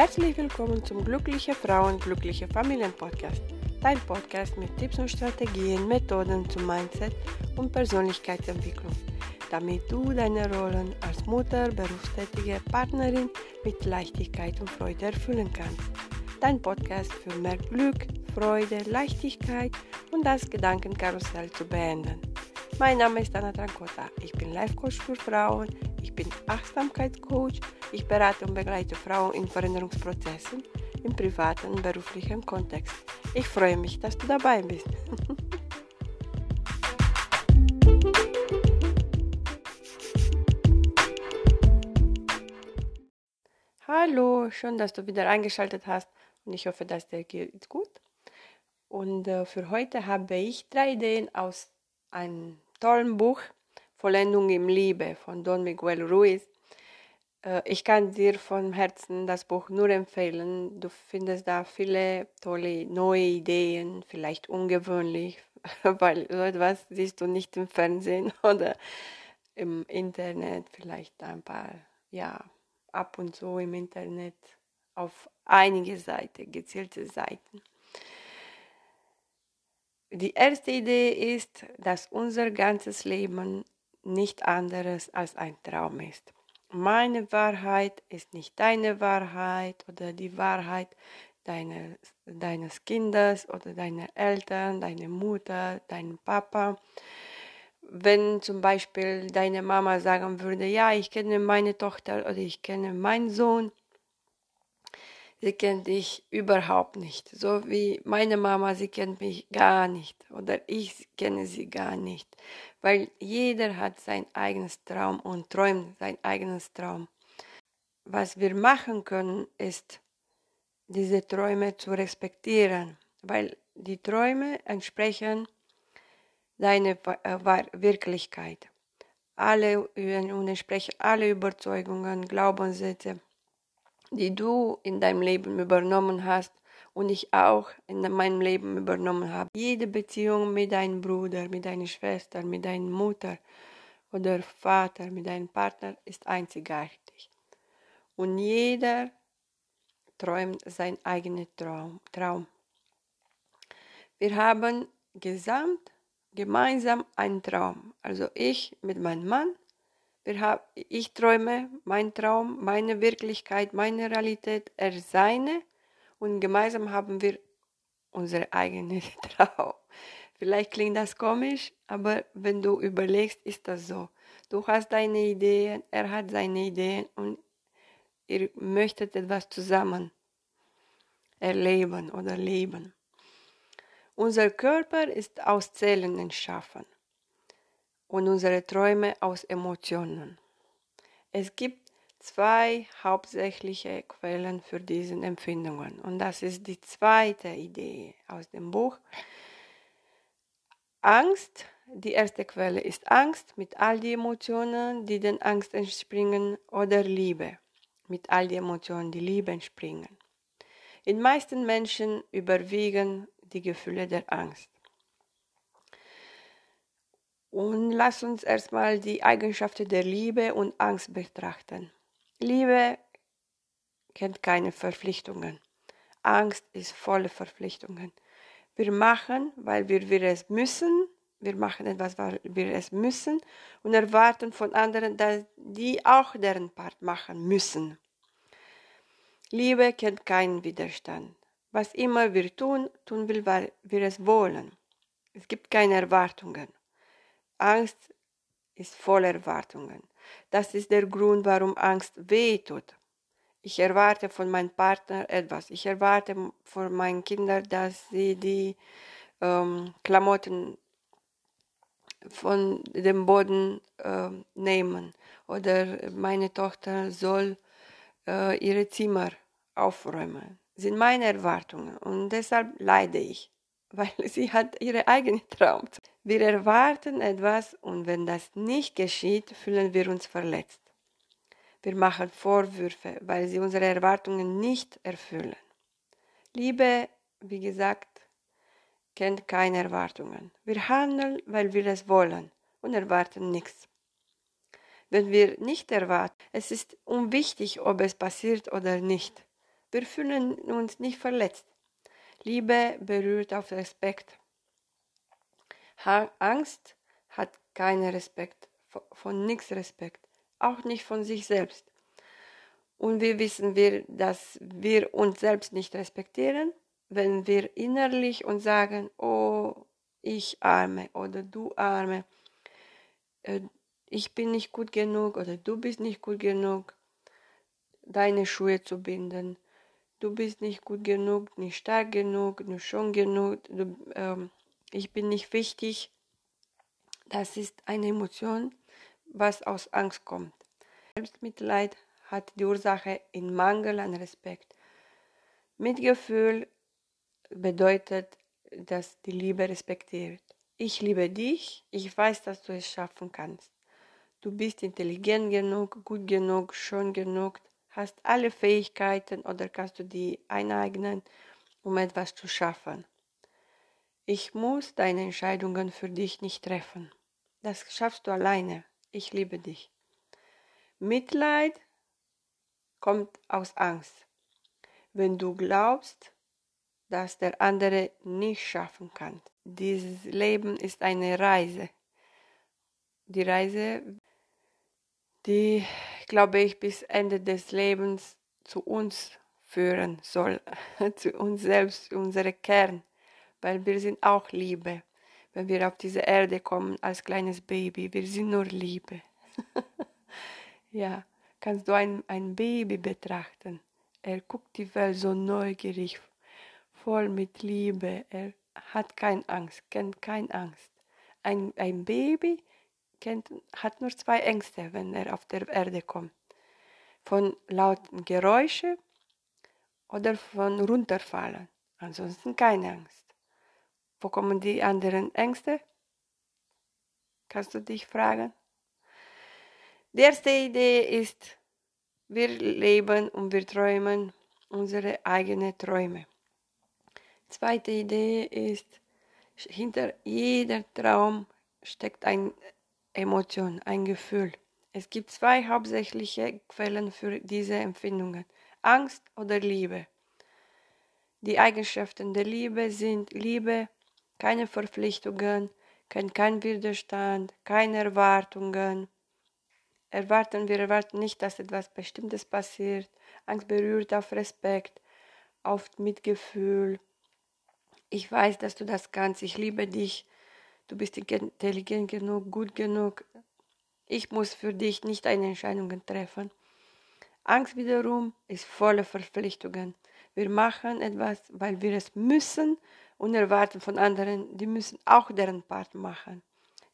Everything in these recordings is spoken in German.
Herzlich willkommen zum Glückliche Frauen, Glückliche Familien Podcast. Dein Podcast mit Tipps und Strategien, Methoden zum Mindset und Persönlichkeitsentwicklung, damit du deine Rollen als Mutter, berufstätige Partnerin mit Leichtigkeit und Freude erfüllen kannst. Dein Podcast für mehr Glück, Freude, Leichtigkeit und das Gedankenkarussell zu beenden. Mein Name ist Anna Trancota. Ich bin Life Coach für Frauen. Ich bin Achtsamkeitscoach. Ich berate und begleite Frauen in Veränderungsprozessen im privaten und beruflichen Kontext. Ich freue mich, dass du dabei bist. Hallo, schön, dass du wieder eingeschaltet hast und ich hoffe, dass dir geht gut. Und äh, für heute habe ich drei Ideen aus einem tollen Buch Vollendung im Liebe von Don Miguel Ruiz. Äh, ich kann dir von Herzen das Buch nur empfehlen. Du findest da viele tolle neue Ideen, vielleicht ungewöhnlich, weil so etwas siehst du nicht im Fernsehen oder im Internet, vielleicht ein paar, ja, ab und zu im Internet auf einige Seiten, gezielte Seiten. Die erste Idee ist, dass unser ganzes Leben nicht anderes als ein Traum ist. Meine Wahrheit ist nicht deine Wahrheit oder die Wahrheit deines, deines Kindes oder deiner Eltern, deiner Mutter, deinem Papa. Wenn zum Beispiel deine Mama sagen würde, ja, ich kenne meine Tochter oder ich kenne meinen Sohn, sie kennt dich überhaupt nicht. So wie meine Mama, sie kennt mich gar nicht oder ich kenne sie gar nicht. Weil jeder hat sein eigenes Traum und träumt sein eigenes Traum. Was wir machen können, ist, diese Träume zu respektieren, weil die Träume entsprechen deiner äh, Wirklichkeit. Alle alle Überzeugungen, Glaubenssätze die du in deinem Leben übernommen hast und ich auch in meinem Leben übernommen habe. Jede Beziehung mit deinem Bruder, mit deiner Schwester, mit deiner Mutter oder Vater, mit deinem Partner ist einzigartig. Und jeder träumt sein eigener Traum. Traum. Wir haben gesamt gemeinsam einen Traum. Also ich mit meinem Mann haben, ich träume, mein Traum, meine Wirklichkeit, meine Realität, er seine und gemeinsam haben wir unsere eigene Traum. Vielleicht klingt das komisch, aber wenn du überlegst, ist das so. Du hast deine Ideen, er hat seine Ideen und ihr möchtet etwas zusammen erleben oder leben. Unser Körper ist aus Zellen entschaffen und unsere Träume aus Emotionen. Es gibt zwei hauptsächliche Quellen für diese Empfindungen und das ist die zweite Idee aus dem Buch. Angst, die erste Quelle ist Angst mit all die Emotionen, die den Angst entspringen oder Liebe mit all die Emotionen, die Liebe entspringen. In meisten Menschen überwiegen die Gefühle der Angst. Und lass uns erstmal die Eigenschaften der Liebe und Angst betrachten. Liebe kennt keine Verpflichtungen. Angst ist volle Verpflichtungen. Wir machen, weil wir, wir es müssen. Wir machen etwas, weil wir es müssen und erwarten von anderen, dass die auch deren Part machen müssen. Liebe kennt keinen Widerstand. Was immer wir tun, tun wir, weil wir es wollen. Es gibt keine Erwartungen. Angst ist voller Erwartungen. Das ist der Grund, warum Angst wehtut. Ich erwarte von meinem Partner etwas. Ich erwarte von meinen Kindern, dass sie die ähm, Klamotten von dem Boden äh, nehmen. Oder meine Tochter soll äh, ihre Zimmer aufräumen. Das sind meine Erwartungen und deshalb leide ich, weil sie hat ihre eigene Traum. Wir erwarten etwas und wenn das nicht geschieht, fühlen wir uns verletzt. Wir machen Vorwürfe, weil sie unsere Erwartungen nicht erfüllen. Liebe, wie gesagt, kennt keine Erwartungen. Wir handeln, weil wir es wollen und erwarten nichts. Wenn wir nicht erwarten, es ist unwichtig, ob es passiert oder nicht, Wir fühlen uns nicht verletzt. Liebe berührt auf Respekt. Angst hat keinen Respekt, von nichts Respekt, auch nicht von sich selbst. Und wir wissen wir, dass wir uns selbst nicht respektieren, wenn wir innerlich uns sagen, oh, ich arme oder du arme, äh, ich bin nicht gut genug oder du bist nicht gut genug, deine Schuhe zu binden. Du bist nicht gut genug, nicht stark genug, nicht schon genug, du, ähm, ich bin nicht wichtig. Das ist eine Emotion, was aus Angst kommt. Selbstmitleid hat die Ursache in Mangel an Respekt. Mitgefühl bedeutet, dass die Liebe respektiert. Ich liebe dich, ich weiß, dass du es schaffen kannst. Du bist intelligent genug, gut genug, schön genug, hast alle Fähigkeiten oder kannst du die eineignen, um etwas zu schaffen. Ich muss deine Entscheidungen für dich nicht treffen. Das schaffst du alleine. Ich liebe dich. Mitleid kommt aus Angst. Wenn du glaubst, dass der andere nicht schaffen kann. Dieses Leben ist eine Reise. Die Reise, die, glaube ich, bis Ende des Lebens zu uns führen soll, zu uns selbst, unsere Kern, weil wir sind auch Liebe wenn wir auf diese Erde kommen als kleines Baby. Wir sind nur Liebe. ja, kannst du ein, ein Baby betrachten. Er guckt die Welt so neugierig, voll mit Liebe. Er hat keine Angst, kennt keine Angst. Ein, ein Baby kennt, hat nur zwei Ängste, wenn er auf der Erde kommt. Von lauten Geräuschen oder von runterfallen. Ansonsten keine Angst. Wo kommen die anderen Ängste? Kannst du dich fragen? Die erste Idee ist, wir leben und wir träumen unsere eigenen Träume. Zweite Idee ist, hinter jeder Traum steckt eine Emotion, ein Gefühl. Es gibt zwei hauptsächliche Quellen für diese Empfindungen, Angst oder Liebe. Die Eigenschaften der Liebe sind Liebe, keine Verpflichtungen, kein, kein Widerstand, keine Erwartungen. Erwarten, wir erwarten nicht, dass etwas Bestimmtes passiert. Angst berührt auf Respekt, auf Mitgefühl. Ich weiß, dass du das kannst. Ich liebe dich. Du bist intelligent genug, gut genug. Ich muss für dich nicht eine Entscheidung treffen. Angst wiederum ist voller Verpflichtungen. Wir machen etwas, weil wir es müssen und erwarten von anderen, die müssen auch deren Part machen.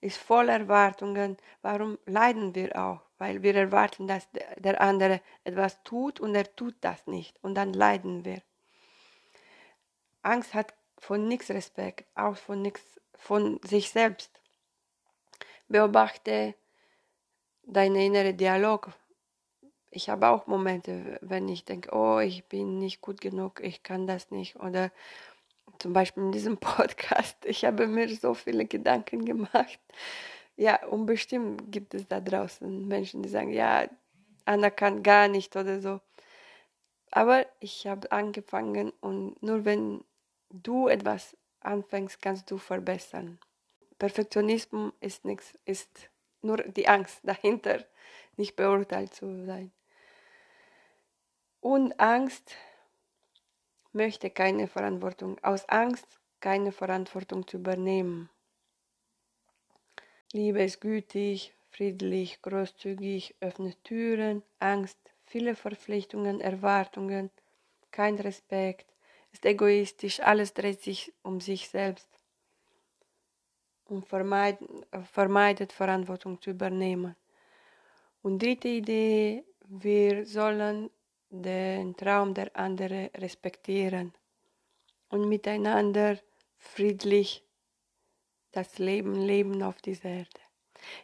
Ist voll Erwartungen. Warum leiden wir auch? Weil wir erwarten, dass der andere etwas tut und er tut das nicht. Und dann leiden wir. Angst hat von nichts Respekt, auch von nichts von sich selbst. Beobachte deinen inneren Dialog. Ich habe auch Momente, wenn ich denke, oh, ich bin nicht gut genug, ich kann das nicht. Oder zum Beispiel in diesem Podcast, ich habe mir so viele Gedanken gemacht. Ja, unbestimmt gibt es da draußen Menschen, die sagen, ja, Anna kann gar nicht oder so. Aber ich habe angefangen und nur wenn du etwas anfängst, kannst du verbessern. Perfektionismus ist nichts, ist nur die Angst dahinter, nicht beurteilt zu sein. Und Angst möchte keine Verantwortung, aus Angst keine Verantwortung zu übernehmen. Liebe ist gütig, friedlich, großzügig, öffnet Türen, Angst, viele Verpflichtungen, Erwartungen, kein Respekt, ist egoistisch, alles dreht sich um sich selbst und vermeidet, vermeidet Verantwortung zu übernehmen. Und dritte Idee, wir sollen den Traum der anderen respektieren und miteinander friedlich das Leben leben auf dieser Erde.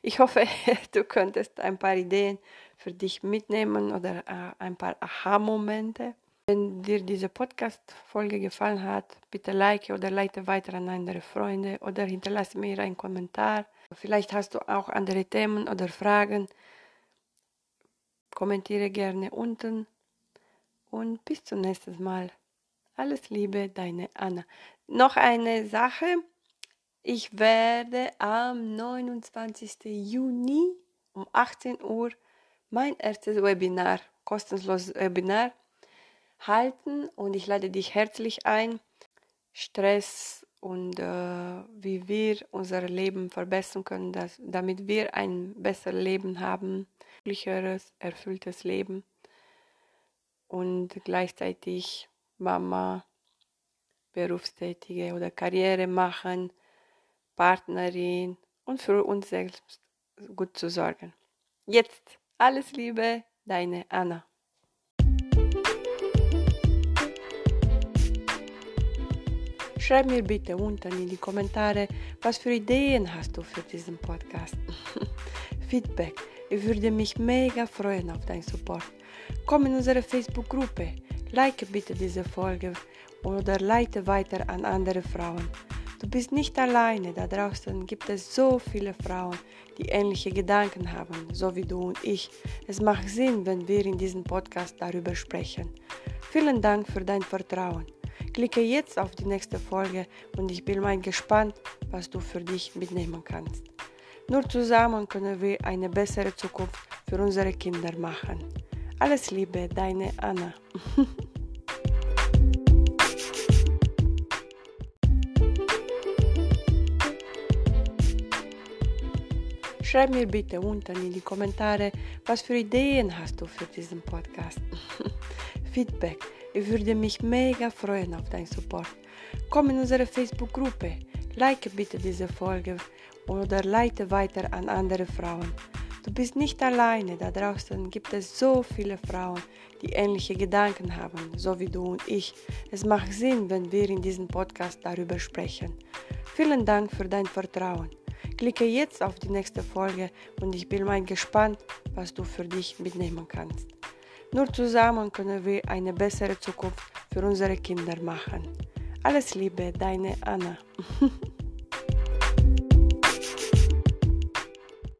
Ich hoffe, du könntest ein paar Ideen für dich mitnehmen oder äh, ein paar Aha-Momente. Wenn dir diese Podcast-Folge gefallen hat, bitte like oder leite weiter an andere Freunde oder hinterlasse mir einen Kommentar. Vielleicht hast du auch andere Themen oder Fragen. Kommentiere gerne unten und bis zum nächsten Mal. Alles Liebe, deine Anna. Noch eine Sache. Ich werde am 29. Juni um 18 Uhr mein erstes Webinar, kostenloses Webinar, halten und ich lade dich herzlich ein. Stress und äh, wie wir unser Leben verbessern können, dass, damit wir ein besseres Leben haben, glücklicheres, erfülltes Leben und gleichzeitig Mama, Berufstätige oder Karriere machen, Partnerin und für uns selbst gut zu sorgen. Jetzt alles Liebe, deine Anna. Schreib mir bitte unten in die Kommentare, was für Ideen hast du für diesen Podcast. Feedback. Ich würde mich mega freuen auf deinen Support. Komm in unsere Facebook-Gruppe. Like bitte diese Folge oder leite weiter an andere Frauen. Du bist nicht alleine, da draußen gibt es so viele Frauen, die ähnliche Gedanken haben, so wie du und ich. Es macht Sinn, wenn wir in diesem Podcast darüber sprechen. Vielen Dank für dein Vertrauen. Klicke jetzt auf die nächste Folge und ich bin mal gespannt, was du für dich mitnehmen kannst. Nur zusammen können wir eine bessere Zukunft für unsere Kinder machen. Alles Liebe, deine Anna. Schreib mir bitte unten in die Kommentare, was für Ideen hast du für diesen Podcast. Feedback. Ich würde mich mega freuen auf deinen Support. Komm in unsere Facebook-Gruppe. Like bitte diese Folge oder leite weiter an andere Frauen. Du bist nicht alleine, da draußen gibt es so viele Frauen, die ähnliche Gedanken haben, so wie du und ich. Es macht Sinn, wenn wir in diesem Podcast darüber sprechen. Vielen Dank für dein Vertrauen. Klicke jetzt auf die nächste Folge und ich bin mal gespannt, was du für dich mitnehmen kannst. Nur zusammen können wir eine bessere Zukunft für unsere Kinder machen. Alles Liebe, deine Anna.